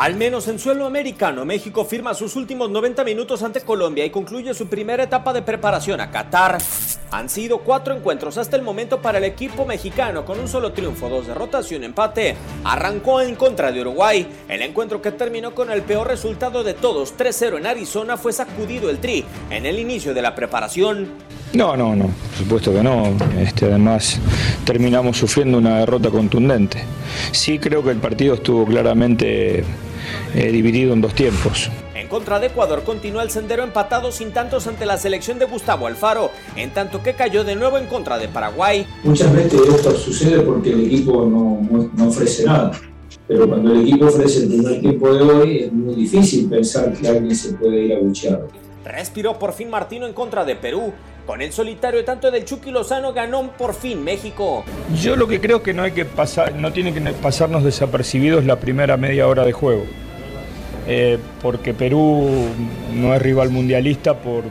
Al menos en suelo americano, México firma sus últimos 90 minutos ante Colombia y concluye su primera etapa de preparación a Qatar. Han sido cuatro encuentros hasta el momento para el equipo mexicano con un solo triunfo, dos derrotas y un empate. Arrancó en contra de Uruguay. El encuentro que terminó con el peor resultado de todos, 3-0 en Arizona, fue sacudido el tri en el inicio de la preparación. No, no, no, por supuesto que no. Este, además, terminamos sufriendo una derrota contundente. Sí creo que el partido estuvo claramente eh, dividido en dos tiempos. En contra de Ecuador continúa el sendero empatado sin tantos ante la selección de Gustavo Alfaro, en tanto que cayó de nuevo en contra de Paraguay. Muchas veces esto sucede porque el equipo no, no- no ofrece nada. Pero cuando el equipo ofrece el primer tiempo de hoy, es muy difícil pensar que alguien se puede ir a buchear. Respiró por fin Martino en contra de Perú. Con el solitario tanto del Chucky Lozano ganó por fin México. Yo lo que creo es que no hay que pasar, no tiene que pasarnos desapercibidos la primera media hora de juego. Eh, porque Perú no es rival mundialista por,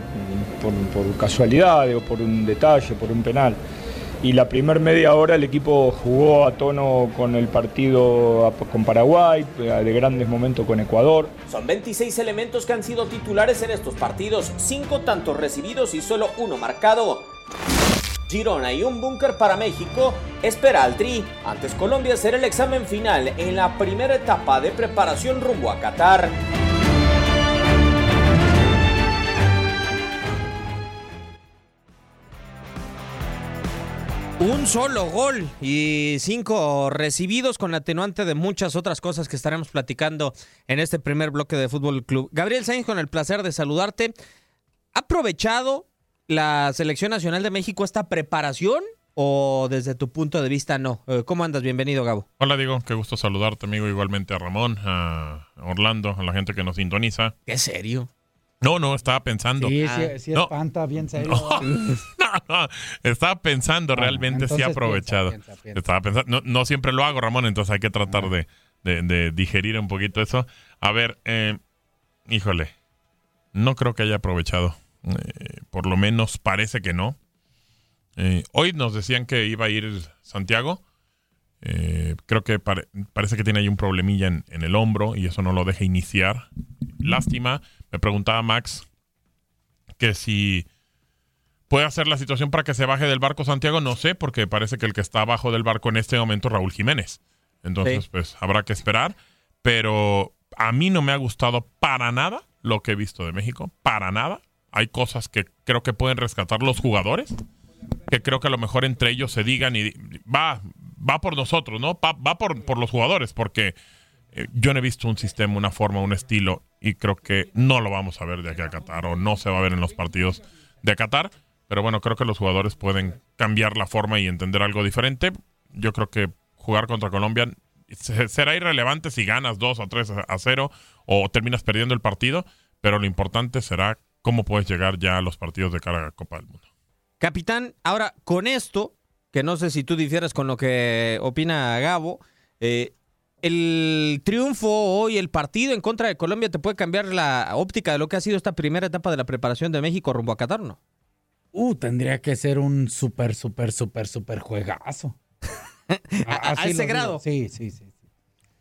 por, por casualidad o por un detalle, por un penal. Y la primera media hora el equipo jugó a tono con el partido con Paraguay, de grandes momentos con Ecuador. Son 26 elementos que han sido titulares en estos partidos, 5 tantos recibidos y solo uno marcado. Girona y un búnker para México espera al Tri. Antes Colombia será el examen final en la primera etapa de preparación rumbo a Qatar. Un solo gol y cinco recibidos con atenuante de muchas otras cosas que estaremos platicando en este primer bloque de Fútbol Club. Gabriel Sainz, con el placer de saludarte. ¿Ha aprovechado la Selección Nacional de México esta preparación o desde tu punto de vista no? Eh, ¿Cómo andas? Bienvenido, Gabo. Hola, Diego. Qué gusto saludarte, amigo. Igualmente a Ramón, a Orlando, a la gente que nos sintoniza. ¿Qué serio? No, no, estaba pensando. Sí, Ah. sí, sí No, espanta, bien serio. no, estaba pensando, Bueno, realmente sí aprovechado. piensa, piensa, piensa. Estaba pensando, no, no siempre lo hago, Ramón, entonces hay que tratar de, de- de digerir un poquito eso. A ver, eh, híjole, no creo que haya aprovechado. Eh, por lo menos parece que no. Eh, hoy nos decían que iba a ir Santiago. Eh, creo que pare- parece que tiene ahí un problemilla en, en el hombro y eso no lo deja iniciar. Lástima. Me preguntaba Max que si puede hacer la situación para que se baje del barco Santiago. No sé, porque parece que el que está abajo del barco en este momento es Raúl Jiménez. Entonces, Sí. pues habrá que esperar. Pero a mí no me ha gustado para nada lo que he visto de México. Para nada. Hay cosas que creo que pueden rescatar los jugadores. Que creo que a lo mejor entre ellos se digan y va, va por nosotros, ¿no? Va, va por, por los jugadores. Porque eh, yo no he visto un sistema, una forma, un estilo. Y creo que no lo vamos a ver de aquí a Qatar. O no se va a ver en los partidos de Qatar. Pero bueno, creo que los jugadores pueden cambiar la forma y entender algo diferente. Yo creo que jugar contra Colombia se- será irrelevante si ganas 2 o 3 a 0 o terminas perdiendo el partido, pero lo importante será cómo puedes llegar ya a los partidos de cara a la Copa del Mundo. Capitán, ahora con esto, que no sé si tú difieres con lo que opina Gabo, eh, el triunfo hoy, el partido en contra de Colombia, ¿te puede cambiar la óptica de lo que ha sido esta primera etapa de la preparación de México rumbo a Qatar, no? Uh, tendría que ser un súper, súper, súper, súper juegazo. A- a ese grado. digo. Sí, sí, sí.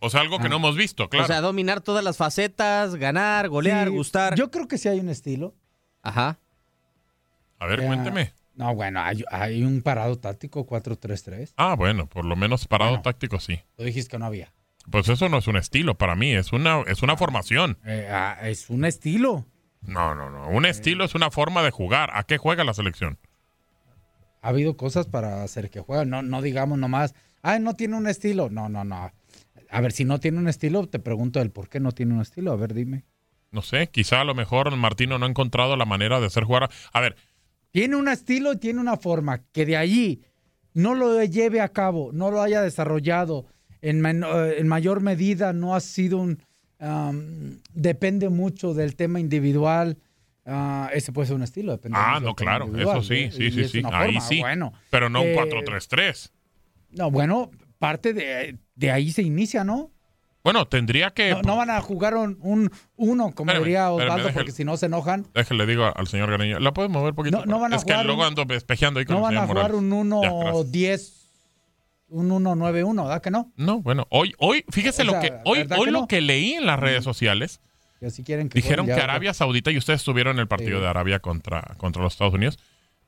O sea, algo que no hemos visto, claro. O sea, dominar todas las facetas, ganar, golear, Sí, gustar. Yo creo que sí hay un estilo. Ajá. a ver, Ya. cuénteme. No, bueno, hay, hay un parado táctico 4-3-3. Ah, bueno, por lo menos parado táctico sí. Tú dijiste que no había. Pues eso no es un estilo para mí, es una, es una formación. Eh, ah, es un estilo. No, no, no. Un estilo es una forma de jugar. ¿A qué juega la selección? Ha habido cosas para hacer que jueguen. No, no digamos nomás, ay, no tiene un estilo. No, no, no. A ver, si no tiene un estilo, te pregunto el por qué no tiene un estilo. A ver, dime. No sé, quizá a lo mejor Martino no ha encontrado la manera de hacer jugar. A ver, Tiene un estilo y tiene una forma que de allí no lo lleve a cabo, no lo haya desarrollado en, eh, en mayor medida, no ha sido un... depende mucho del tema individual. ah, ese puede ser un estilo. depende Ah, no, claro, eso sí, ¿eh? sí, sí, sí, una ahí forma, sí, Bueno, pero no un eh, 4-3-3. No, bueno, parte de, de ahí se inicia, ¿no? Bueno, tendría que... No, no van a jugar un, un uno, como Espérame, diría espérame, Osvaldo, déjale. porque si no se enojan. Déjale, digo al señor Garniño. ¿La puedes mover un poquito? No, no van a es que jugar luego un- ando espejeando ahí con No el van a jugar Morales. un Ya, gracias. 1-10, un 1-9-1, ¿verdad que no? No, bueno, hoy, hoy, fíjese O lo sea, que, hoy, ¿verdad hoy que lo no? que leí en las redes sociales, Que quieren que dijeron que Arabia Saudita, y ustedes estuvieron en el partido Sí. de Arabia contra, contra los Estados Unidos,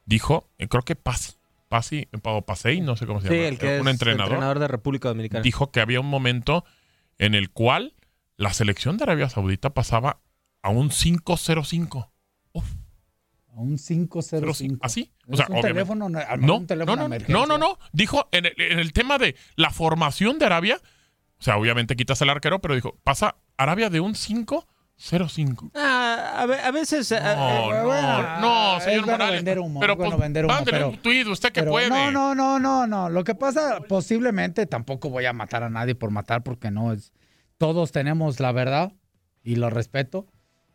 dijo, eh, creo que Paz, Pasi, o Pasei, no sé cómo se Sí, llama, el que un es entrenador, entrenador de República Dominicana. dijo que había un momento en el cual la selección de Arabia Saudita pasaba a un 5-0-5. A un 5-0-5. ¿Así? ¿Es un teléfono, no, a lo mejor no, un teléfono no, no, no, no, no. Dijo en el, en el tema de la formación de Arabia, o sea, obviamente quitas el arquero, pero dijo, pasa Arabia de un 5-0-5. Ah, a, a veces. eh, No, eh, no, no, es señor bueno Morales. vender humo, pero es bueno vender humo, pero- un tuit, usted que Pero puede. No, no, no, no, no. Lo que pasa, posiblemente tampoco voy a matar a nadie por matar, porque no es. Todos tenemos la verdad y lo respeto.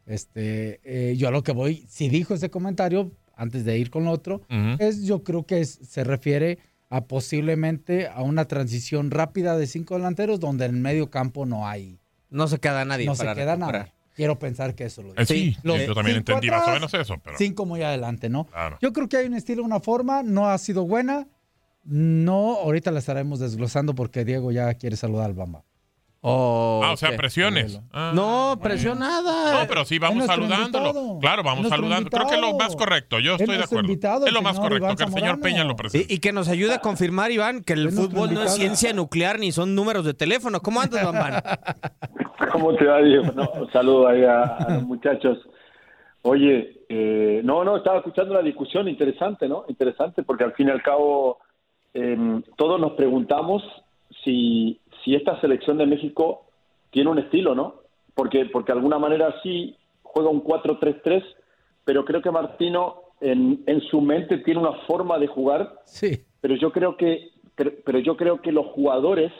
Este, eh, yo a lo que voy, si dijo ese comentario antes de ir con lo otro, Ujú. es yo creo que es- se refiere a posiblemente a una transición rápida de cinco delanteros donde en el medio campo no hay. No se queda nadie. No se para queda recuperar. nada. Quiero pensar que eso lo Eh, sí, Los yo también entendí más o atrás, menos eso, pero. Cinco muy adelante, ¿no? Claro. Yo creo que hay un estilo, una forma, no ha sido buena. No, ahorita la estaremos desglosando porque Diego ya quiere saludar al Bamba. Ah, o sea, presiones. Ah. No, presión nada. No, pero sí, vamos saludándolo. invitado. Claro, vamos saludando. Creo que es lo más correcto. Yo Es estoy de acuerdo. invitado, es lo más correcto Iván que el señor Zamorano. Peña lo presente. Y, y que nos ayude a confirmar, Iván, que el Es fútbol no es ciencia nuclear ni son números de teléfono. ¿Cómo andas, Bambán? ¿Cómo te va, Diego? No, un saludo ahí a, a los muchachos. Oye, eh, no, no, estaba escuchando la discusión, interesante, ¿no? Interesante, porque al fin y al cabo eh, todos nos preguntamos si, si esta selección de México tiene un estilo, ¿no? Porque, porque de alguna manera sí juega un 4-3-3, pero creo que Martino en, en su mente tiene una forma de jugar, Sí. pero yo creo que, pero, pero yo creo que los jugadores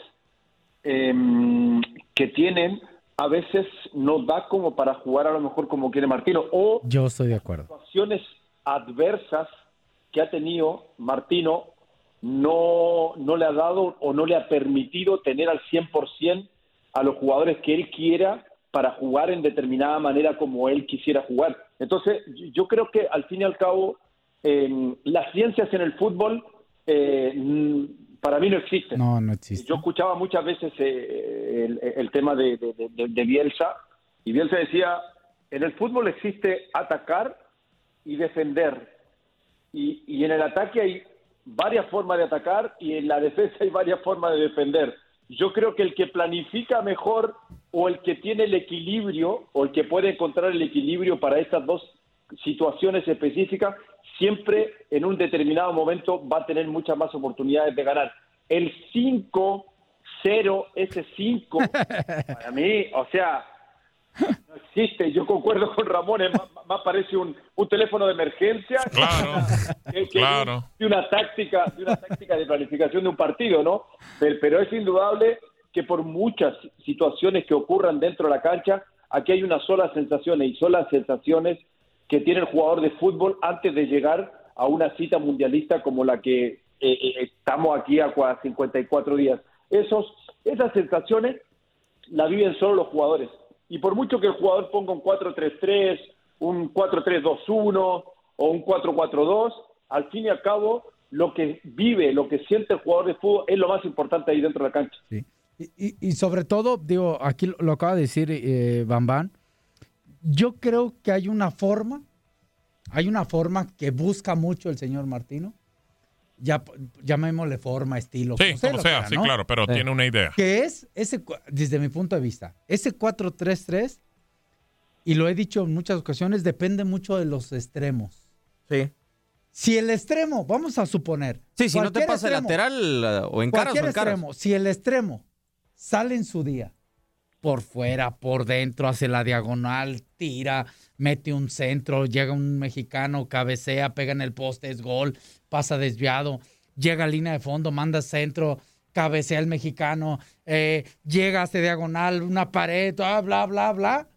em, que tienen a veces no da como para jugar a lo mejor como quiere Martino o Yo estoy de acuerdo. situaciones adversas que ha tenido Martino no, no le ha dado o no le ha permitido tener al 100% a los jugadores que él quiera para jugar en determinada manera como él quisiera jugar. Entonces, yo- creo que al fin y al cabo, eh, las ciencias en el fútbol eh, mm, para mí no existen. No, no existe. Yo escuchaba muchas veces eh, el, el tema de, de- de- de Bielsa y Bielsa decía, en el fútbol existe atacar y defender. Y, y en el ataque hay varias formas de atacar y en la defensa hay varias formas de defender. yo creo que el que planifica mejor o el que tiene el equilibrio o el que puede encontrar el equilibrio para estas dos situaciones específicas, siempre en un determinado momento va a tener muchas más oportunidades de ganar. El 5-0, ese 5, para mí, o sea, no existe. Yo concuerdo con Ramón, es más, más parece un, un teléfono de emergencia Claro, que, que claro. de una táctica, de una táctica de planificación de un partido, ¿no? Pero, pero es indudable que por muchas situaciones que ocurran dentro de la cancha, aquí hay una sola sensación y solas sensaciones que tiene el jugador de fútbol antes de llegar a una cita mundialista como la que eh, eh, estamos aquí a cua- 54 días. Esos, esas sensaciones la viven solo los jugadores. Y por mucho que el jugador ponga un 4-3-3, un 4-3-2-1 o un 4-4-2, al fin y al cabo, lo que vive, lo que siente el jugador de fútbol es lo más importante ahí dentro de la cancha. Y, y- y sobre todo, digo, aquí lo, lo acaba de decir eh, Bambán, yo creo que hay una forma, hay una forma que busca mucho el señor Martino, ya llamémosle forma, estilo, Sí, como sea, sí, ¿no? claro, pero tiene una idea. Que es, ese, desde mi punto de vista, ese 4-3-3, y lo he dicho en muchas ocasiones, depende mucho de los extremos. Sí. Si el extremo, vamos a suponer. Sí, si no te cualquier pasa el extremo, lateral eh, o en o extremo, si el extremo sale en su día, por fuera, por dentro, hace la diagonal, tira, mete un centro, llega un mexicano, cabecea, pega en el poste, es gol, pasa desviado, llega a línea de fondo, manda centro, cabecea el mexicano, eh, llega, hace diagonal, una pared, ah, bla, bla, bla.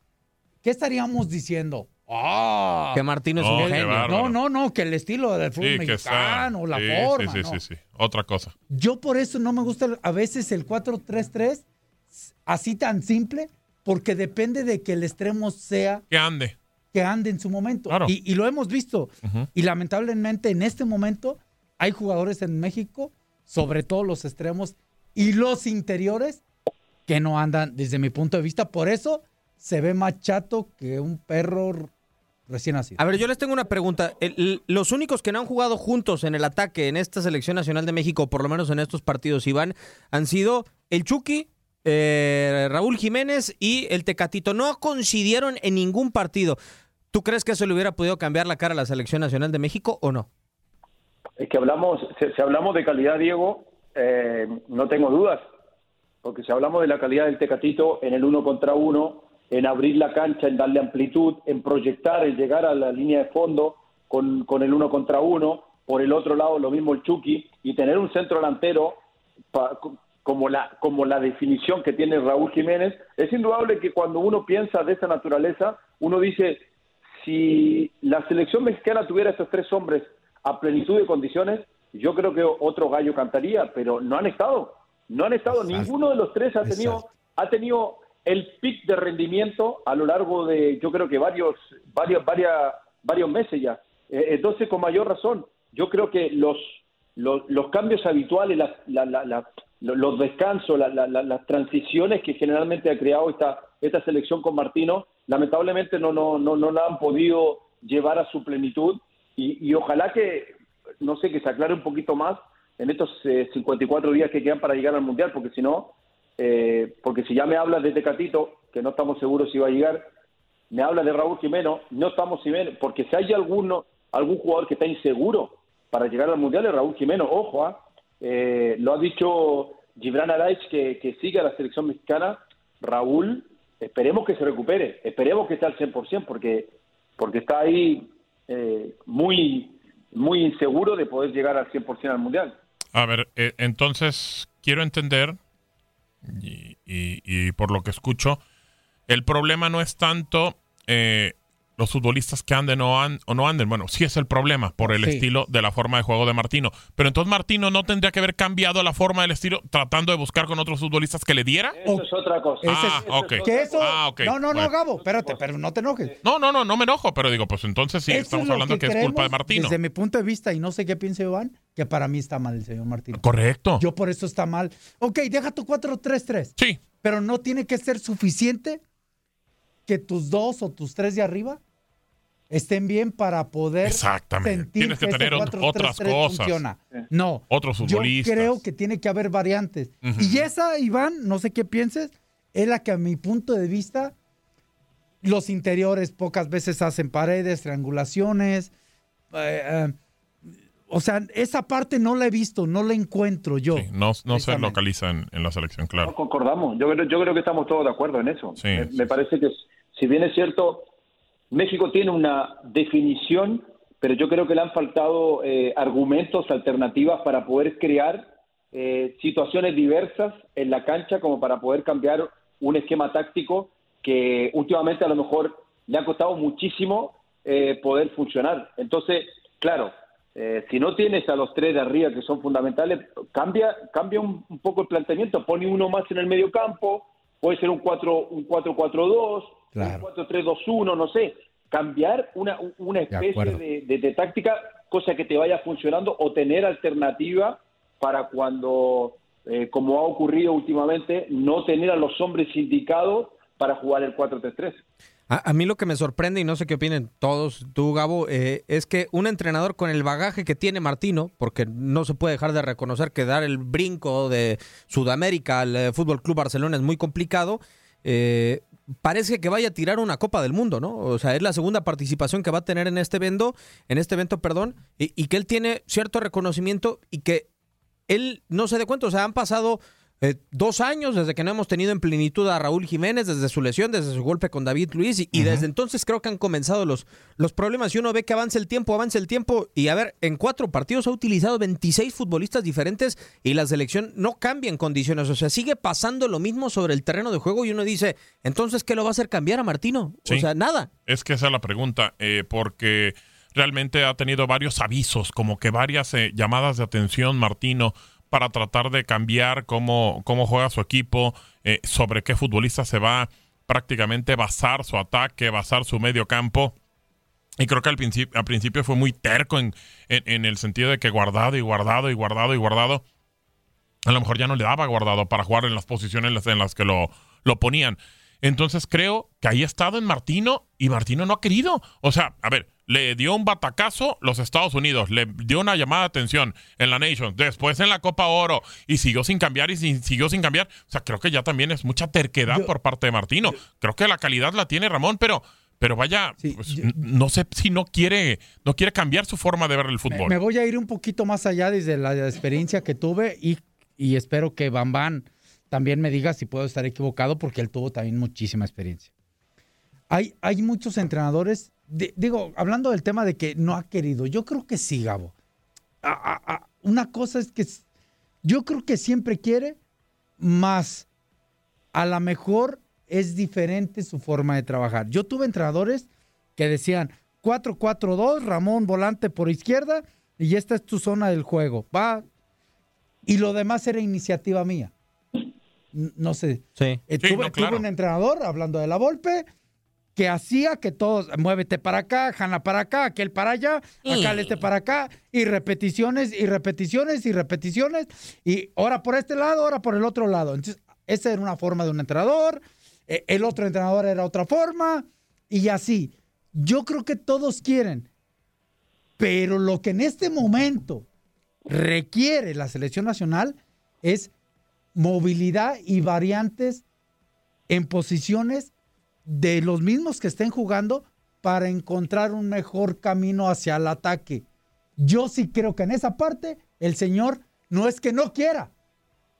¿Qué estaríamos diciendo? ¡Ah! Que Martino es un genio. No, no, no, que el estilo del fútbol Sí, mexicano, la Sí, forma. Sí, sí, no. sí, sí. Otra cosa. Yo por eso no me gusta a veces el 4-3-3 así tan simple, porque depende de que el extremo sea Que ande. Que ande en su momento. Claro. Y, y lo hemos visto. Y lamentablemente en este momento hay jugadores en México, sobre todo los extremos y los interiores, que no andan desde mi punto de vista. Por eso se ve más chato que un perro recién nacido. A ver, yo les tengo una pregunta. El- el- los únicos que no han jugado juntos en el ataque en esta selección nacional de México, por lo menos en estos partidos, Iván, han sido el Chucky, eh, Raúl Jiménez y el Tecatito. No coincidieron en ningún partido. ¿Tú crees que eso le hubiera podido cambiar la cara a la selección nacional de México o no? Es que hablamos, si, hablamos de calidad, Diego, eh, no tengo dudas, porque si hablamos de la calidad del Tecatito en el uno contra uno, en abrir la cancha, en darle amplitud, en proyectar, en llegar a la línea de fondo con, con el uno contra uno, por el otro lado lo mismo el Chucky, y tener un centro delantero pa- como, la, como la definición que tiene Raúl Jiménez, es indudable que cuando uno piensa de esa naturaleza, uno dice, si la selección mexicana tuviera estos tres hombres a plenitud de condiciones, yo creo que otro gallo cantaría, pero no han estado, no han estado, ninguno de los tres ha tenido, ha tenido el pic de rendimiento a lo largo de, yo creo que varios, varios, varias, varios meses ya. Eh, entonces, con mayor razón, yo creo que los, los, los cambios habituales, la- la- la- la- lo- los descansos, la- la- la- las transiciones que generalmente ha creado esta, esta selección con Martino, lamentablemente no, no, no, no la han podido llevar a su plenitud y, y ojalá que, no sé, que se aclare un poquito más en estos eh, 54 días que quedan para llegar al Mundial, porque si no, eh, porque si ya me hablas de Tecatito, que no estamos seguros si va a llegar, me habla de Raúl Jiménez, no estamos seguros, porque si hay alguno, algún jugador que está inseguro para llegar al Mundial es Raúl Jiménez, ojo, ¿ah? Eh, lo ha dicho Gibran Araich que, que sigue a la selección mexicana, Raúl, esperemos que se recupere, esperemos que esté al 100%, porque, porque está ahí eh, muy, muy inseguro de poder llegar al 100% al Mundial. A ver, eh, entonces quiero entender, y, y- por lo que escucho, el problema no es tanto eh, los futbolistas que anden o, an- o no anden. Bueno, sí es el problema por el Sí. estilo de la forma de juego de Martino. Pero entonces Martino no tendría que haber cambiado la forma del estilo tratando de buscar con otros futbolistas que le diera. Eso es otra cosa. Ese Ah, es- ok. Que eso. Ah, ok. No, no, no. Gabo, espérate, pero no te enojes. No, no, no, no me enojo, pero digo, pues entonces sí, Eso estamos es hablando que, es culpa de Martino. Desde mi punto de vista, y no sé qué piensa Iván, que para mí está mal el señor Martino. Correcto. Yo por eso está mal. Ok, deja tu 4-3-3. Sí. Pero no tiene que ser suficiente que tus dos o tus tres de arriba estén bien para poder Exactamente. sentir Tienes que ese tener 4-3-3 otras cosas. funciona. No. Otros Yo futbolistas. creo que tiene que haber variantes. Y esa, Iván, no sé qué pienses, es la que a mi punto de vista, los interiores pocas veces hacen paredes, triangulaciones. eh, eh, o sea, esa parte no la he visto, no la encuentro yo. No, no se localiza en, en la selección, claro. concordamos. Yo creo, yo creo que estamos todos de acuerdo en eso. Sí, me, sí, me parece que, si bien es cierto, México tiene una definición, pero yo creo que le han faltado eh, argumentos, alternativas para poder crear eh, situaciones diversas en la cancha, como para poder cambiar un esquema táctico que últimamente a lo mejor le ha costado muchísimo eh, poder funcionar. Entonces, claro, eh, si no tienes a los tres de arriba que son fundamentales, cambia, cambia un, un poco el planteamiento, pone uno más en el medio campo, puede ser un 4 un 4-4-2, Claro. un 4-3-2-1, no sé, cambiar una, una especie acuerdo. de, de- de táctica, cosa que te vaya funcionando o tener alternativa para cuando, eh, como ha ocurrido últimamente, no tener a los hombres indicados para jugar el 4-3-3. A, mí lo que me sorprende, y no sé qué opinen todos, tú Gabo, eh, es que un entrenador con el bagaje que tiene Martino, porque no se puede dejar de reconocer que dar el brinco de Sudamérica al eh, Fútbol Club Barcelona es muy complicado, eh, parece que vaya a tirar una Copa del Mundo, ¿no? O sea, es la segunda participación que va a tener en este evento, en este evento, perdón, y, y que él tiene cierto reconocimiento y que él no se dé cuenta, o sea, han pasado eh, dos años desde que no hemos tenido en plenitud a Raúl Jiménez, desde su lesión, desde su golpe con David Luis, y, y desde entonces creo que han comenzado los, los problemas. Y uno ve que avanza el tiempo, avanza el tiempo, y a ver, en cuatro partidos ha utilizado 26 futbolistas diferentes y la selección no cambia en condiciones, o sea, sigue pasando lo mismo sobre el terreno de juego y uno dice, entonces, ¿qué lo va a hacer cambiar a Martino? O sea, nada. Es que esa es la pregunta, eh, porque realmente ha tenido varios avisos, como que varias eh, llamadas de atención, Martino, para tratar de cambiar cómo, cómo juega su equipo, eh, sobre qué futbolista se va prácticamente basar su ataque, basar su medio campo. Y creo que al principio, fue muy terco en, en, en el sentido de que guardado y guardado y guardado y guardado. A lo mejor ya no le daba guardado para jugar en las posiciones en las, en las que lo, lo ponían. Entonces creo que ahí ha estado en Martino y Martino no ha querido. O sea, a ver, le dio un batacazo los Estados Unidos, le dio una llamada de atención en la Nations, después en la Copa Oro y siguió sin cambiar y sin- siguió sin cambiar. O sea, creo que ya también es mucha terquedad por parte de Martino. creo que la calidad la tiene Ramón, pero pero vaya, pues, no sé si no quiere no quiere cambiar su forma de ver el fútbol. Me voy a ir un poquito más allá desde la experiencia que tuve y, y espero que Bambán también me diga si puedo estar equivocado porque él tuvo también muchísima experiencia. Hay, hay muchos entrenadores, di- digo, hablando del tema de que no ha querido, yo creo que sí, Gabo. A- a- a- una cosa es que yo creo que siempre quiere, más a lo mejor es diferente su forma de trabajar. Yo tuve entrenadores que decían 4-4-2, Ramón volante por izquierda y esta es tu zona del juego. Va. Y lo demás era iniciativa mía. No sé. Sí. Eh, tuve, tuve un entrenador, hablando de la Volpe, que hacía que todos, muévete para acá, jana para acá, aquel para allá, acá el este para acá, y repeticiones, y repeticiones, y repeticiones, y ahora por este lado, ahora por el otro lado. Entonces, esa era una forma de un entrenador, eh, el otro entrenador era otra forma, y así. Yo creo que todos quieren, pero lo que en este momento requiere la selección nacional es movilidad y variantes en posiciones de los mismos que estén jugando para encontrar un mejor camino hacia el ataque. Yo sí creo que en esa parte el señor no es que no quiera,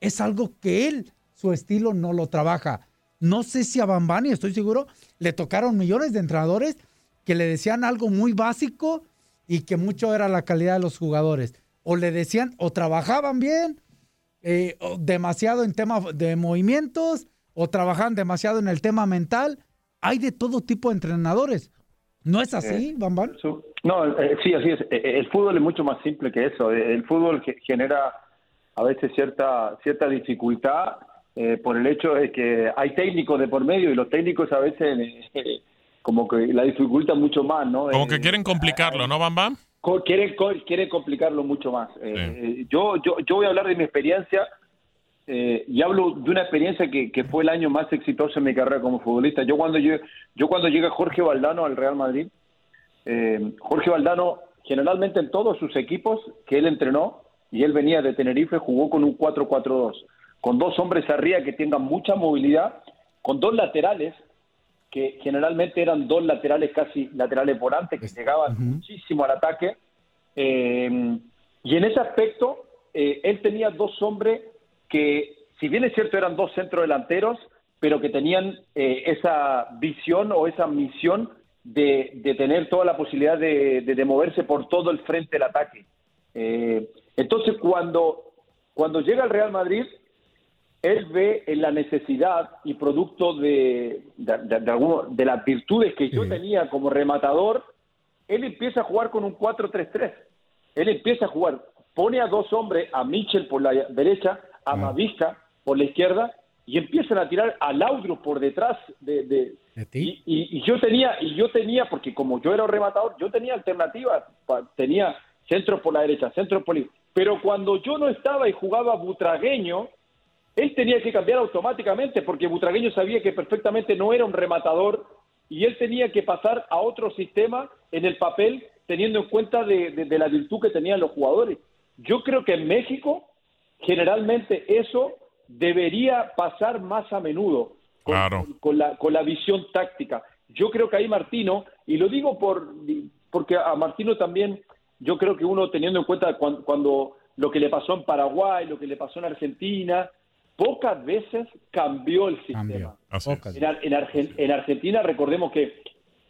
es algo que él, su estilo no lo trabaja. No sé si a Bambani, estoy seguro, le tocaron millones de entrenadores que le decían algo muy básico y que mucho era la calidad de los jugadores. O le decían, o trabajaban bien, eh, demasiado en tema de movimientos, o trabajaban demasiado en el tema mental. Hay de todo tipo de entrenadores. ¿No es así, Bambán? No, eh, sí, así es. Eh, El fútbol es mucho más simple que eso. Eh, El fútbol ge- genera a veces cierta cierta dificultad eh, por el hecho de que hay técnicos de por medio y los técnicos a veces eh, como que la dificultan mucho más, ¿no? Como Eh, que quieren complicarlo, ¿no, Bam Bam? co- quieren, co- quieren complicarlo mucho más. Eh, eh, yo, yo, yo voy a hablar de mi experiencia eh, y hablo de una experiencia que, que fue el año más exitoso en mi carrera como futbolista. Yo cuando yo, yo cuando llega Jorge Valdano al Real Madrid, eh, Jorge Valdano, generalmente en todos sus equipos que él entrenó, y él venía de Tenerife, jugó con un 4-4-2, con dos hombres arriba que tengan mucha movilidad, con dos laterales, que generalmente eran dos laterales casi laterales volantes, que llegaban muchísimo al ataque. Eh, y en ese aspecto, eh, él tenía dos hombres que, si bien es cierto, eran dos centrodelanteros, pero que tenían eh, esa visión o esa misión de, de tener toda la posibilidad de, de, de, moverse por todo el frente del ataque. Eh, entonces, cuando, cuando llega al Real Madrid, él ve en la necesidad y producto de, de, de, de las virtudes que yo tenía como rematador, él empieza a jugar con un 4-3-3. Él empieza a jugar, pone a dos hombres, a Mitchell por la derecha, a Mavisca por la izquierda, y empiezan a tirar a Laudrup por detrás de, de y, y, y, yo tenía y yo tenía porque como yo era un rematador yo tenía alternativas tenía centro por la derecha centro por la pero cuando yo no estaba y jugaba Butragueño él tenía que cambiar automáticamente porque Butragueño sabía que perfectamente no era un rematador y él tenía que pasar a otro sistema en el papel teniendo en cuenta de, de, de la virtud que tenían los jugadores. Yo creo que en México generalmente eso debería pasar más a menudo con, claro. con, con, la, con la visión táctica. Yo creo que ahí Martino, y lo digo por porque a Martino también, yo creo que uno teniendo en cuenta cuando, cuando lo que le pasó en Paraguay, lo que le pasó en Argentina, pocas veces cambió el sistema. En, en, Argen, en, Argentina recordemos que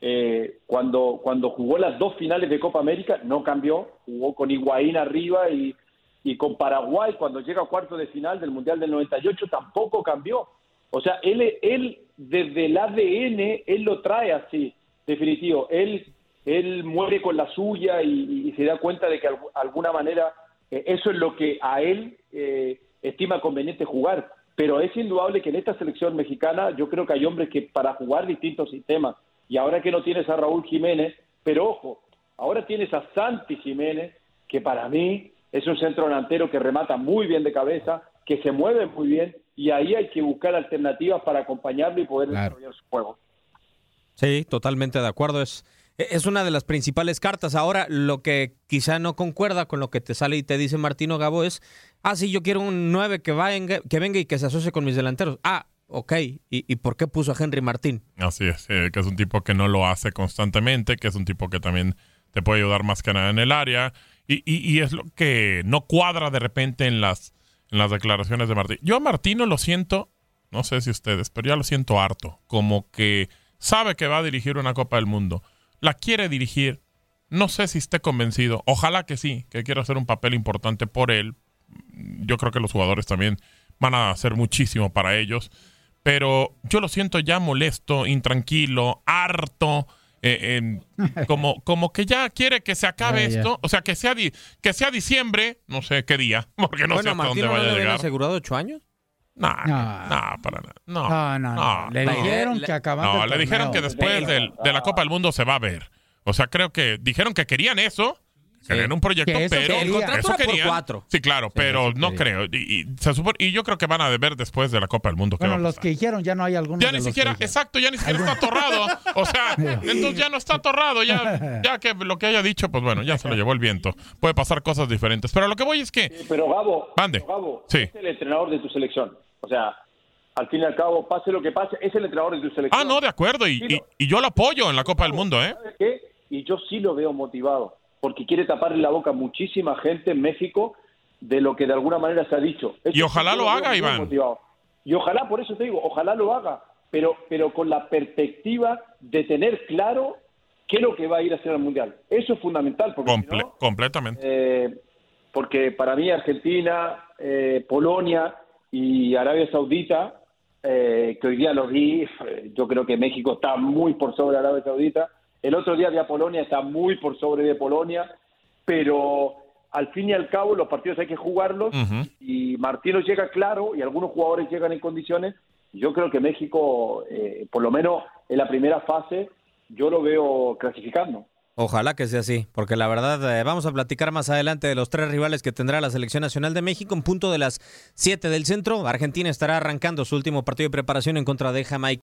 eh, cuando, cuando jugó las dos finales de Copa América no cambió, jugó con Higuaín arriba y, y con Paraguay cuando llega a cuarto de final del Mundial del 98 tampoco cambió. O sea, él, él desde el ADN, él lo trae así, definitivo. Él, él muere con la suya y, se da cuenta de que de alguna manera eh, eso es lo que a él eh, estima conveniente jugar. Pero es indudable que en esta selección mexicana yo creo que hay hombres que para jugar distintos sistemas, y ahora que no tienes a Raúl Jiménez, pero ojo, ahora tienes a Santi Jiménez, que para mí es un centro delantero que remata muy bien de cabeza, que se mueve muy bien y ahí hay que buscar alternativas para acompañarlo y poder claro. desarrollar su juego. Sí, totalmente de acuerdo. Es, es una de las principales cartas. Ahora, lo que quizá no concuerda con lo que te sale y te dice Martino Gabo es, ah, sí, yo quiero un 9 que, venga, que venga y que se asocie con mis delanteros. Ah, ok. ¿Y, ¿Y, por qué puso a Henry Martín? Así es, eh, que es un tipo que no lo hace constantemente, que es un tipo que también te puede ayudar más que nada en el área y, y, y, es lo que no cuadra de repente en las, en las declaraciones de Martín. Yo a Martino lo siento, no sé si ustedes, pero ya lo siento harto. Como que sabe que va a dirigir una Copa del Mundo. La quiere dirigir. No sé si esté convencido. Ojalá que sí, que quiera hacer un papel importante por él. Yo creo que los jugadores también van a hacer muchísimo para ellos. Pero yo lo siento ya molesto, intranquilo, harto eh, eh, como, como que ya quiere que se acabe yeah, esto, yeah. o sea, que sea, di que sea diciembre, no sé qué día, porque no bueno, sé hasta Martín, dónde vaya ¿no a llegar. asegurado ocho años? No, no, no, para nada. No, no, no, no. Le dijeron le, que acabando No, le dijeron que después del, de la Copa del Mundo se va a ver. O sea, creo que dijeron que querían eso, Querían un proyecto, Que eso pero quería. El contrato eso era por querían. cuatro. Sí, claro, pero no creo. Y, y se supone, y yo creo que van a ver después de la Copa del Mundo. Bueno, va a los que dijeron ya no hay algunos. Ya ni siquiera, exacto, ya ni siquiera está atorrado. O sea, entonces ya no está atorrado. Ya, ya que lo que haya dicho, pues bueno, ya se lo llevó el viento. Puede pasar cosas diferentes. Pero lo que voy es que. Pero Gabo, pero Gabo Sí. es el entrenador de tu selección. O sea, al fin y al cabo, pase lo que pase, es el entrenador de tu selección. Ah, no, de acuerdo. Y, y, y yo lo apoyo en la Copa del Mundo, ¿eh? ¿Sabes qué? Y yo sí lo veo motivado, porque quiere taparle la boca a muchísima gente en México de lo que de alguna manera se ha dicho. Eso Y ojalá lo haga, Iván. motivado. Y ojalá, por eso te digo, ojalá lo haga, pero, pero con la perspectiva de tener claro qué es lo que va a ir a hacer al Mundial. Eso es fundamental, porque si Comple- no, completamente. eh, porque para mí Argentina, eh, Polonia y Arabia Saudita, eh, que hoy día lo vi, yo creo que México está muy por sobre Arabia Saudita. El otro día vi a Polonia, está muy por sobre de Polonia, pero al fin y al cabo los partidos hay que jugarlos y Martino llega claro y algunos jugadores llegan en condiciones. Yo creo que México, eh, por lo menos en la primera fase, yo lo veo clasificando. Ojalá que sea así, porque la verdad eh, vamos a platicar más adelante de los tres rivales que tendrá la Selección Nacional de México en punto de las 7 del centro. Argentina estará arrancando su último partido de preparación en contra de Jamaica.